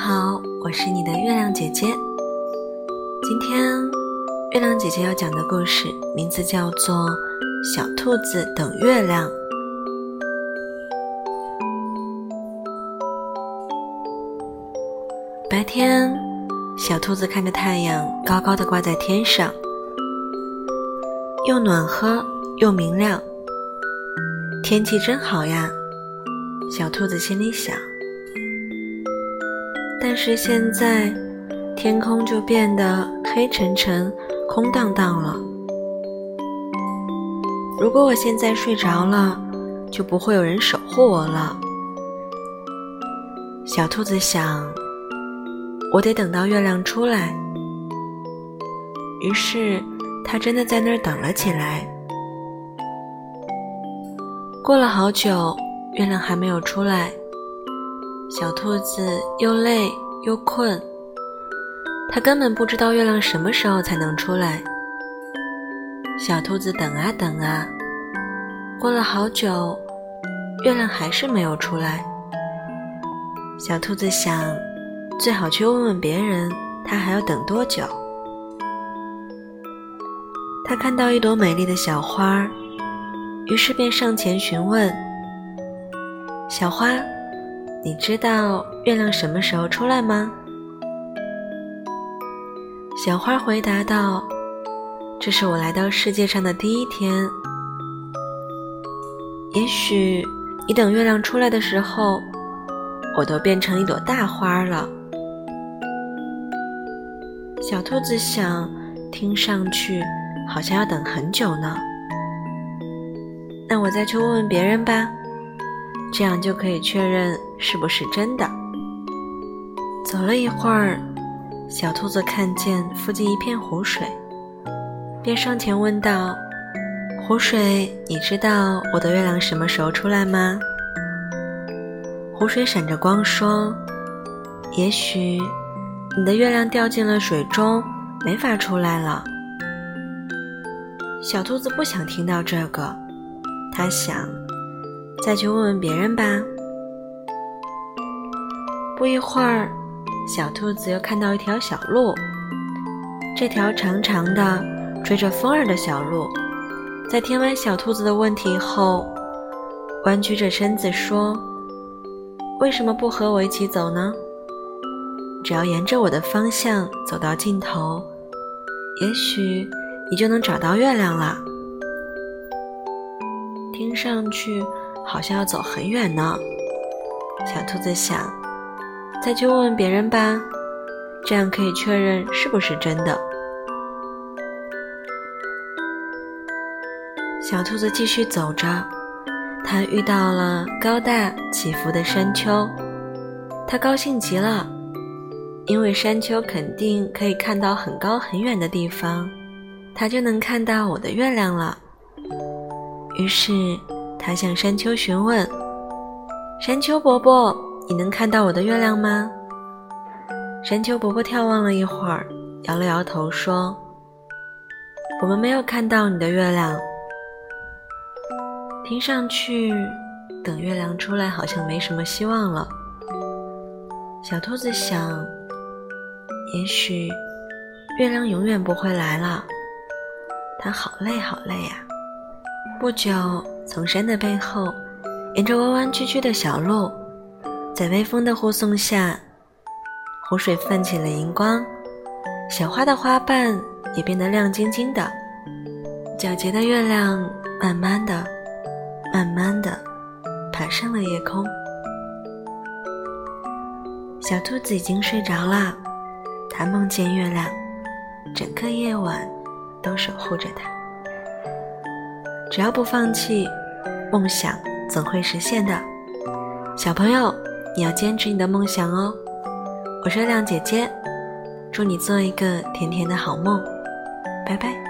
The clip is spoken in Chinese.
好，我是你的月亮姐姐。今天月亮姐姐要讲的故事名字叫做《小兔子等月亮》。白天，小兔子看着太阳高高的挂在天上，又暖和又明亮，天气真好呀！小兔子心里想。但是现在，天空就变得黑沉沉、空荡荡了。如果我现在睡着了，就不会有人守护我了。小兔子想，我得等到月亮出来。于是，它真的在那儿等了起来。过了好久，月亮还没有出来。小兔子又累又困，它根本不知道月亮什么时候才能出来。小兔子等啊等啊，过了好久，月亮还是没有出来。小兔子想，最好去问问别人，它还要等多久。它看到一朵美丽的小花，于是便上前询问：“小花。”你知道月亮什么时候出来吗？小花回答道：“这是我来到世界上的第一天。也许你等月亮出来的时候，我都变成一朵大花了。”小兔子想，听上去好像要等很久呢。那我再去问问别人吧。这样就可以确认是不是真的。走了一会儿，小兔子看见附近一片湖水，便上前问道：“湖水，你知道我的月亮什么时候出来吗？”湖水闪着光说：“也许你的月亮掉进了水中，没法出来了。”小兔子不想听到这个，它想。再去问问别人吧。不一会儿，小兔子又看到一条小路。这条长长的、追着风儿的小路，在听完小兔子的问题后，弯曲着身子说：“为什么不和我一起走呢？只要沿着我的方向走到尽头，也许你就能找到月亮了。”听上去。好像要走很远呢，小兔子想，再去问问别人吧，这样可以确认是不是真的。小兔子继续走着，它遇到了高大起伏的山丘，它高兴极了，因为山丘肯定可以看到很高很远的地方，它就能看到我的月亮了。于是。它向山丘询问：“山丘伯伯，你能看到我的月亮吗？”山丘伯伯眺望了一会儿，摇了摇头说：“我们没有看到你的月亮。”听上去，等月亮出来好像没什么希望了。小兔子想：“也许月亮永远不会来了。”它好累，好累呀。不久。从山的背后，沿着弯弯曲曲的小路，在微风的护送下，湖水泛起了银光，小花的花瓣也变得亮晶晶的。皎洁的月亮慢慢的、慢慢的爬上了夜空。小兔子已经睡着了，它梦见月亮，整个夜晚都守护着它。只要不放弃，梦想总会实现的。小朋友，你要坚持你的梦想哦！我是月亮姐姐，祝你做一个甜甜的好梦，拜拜。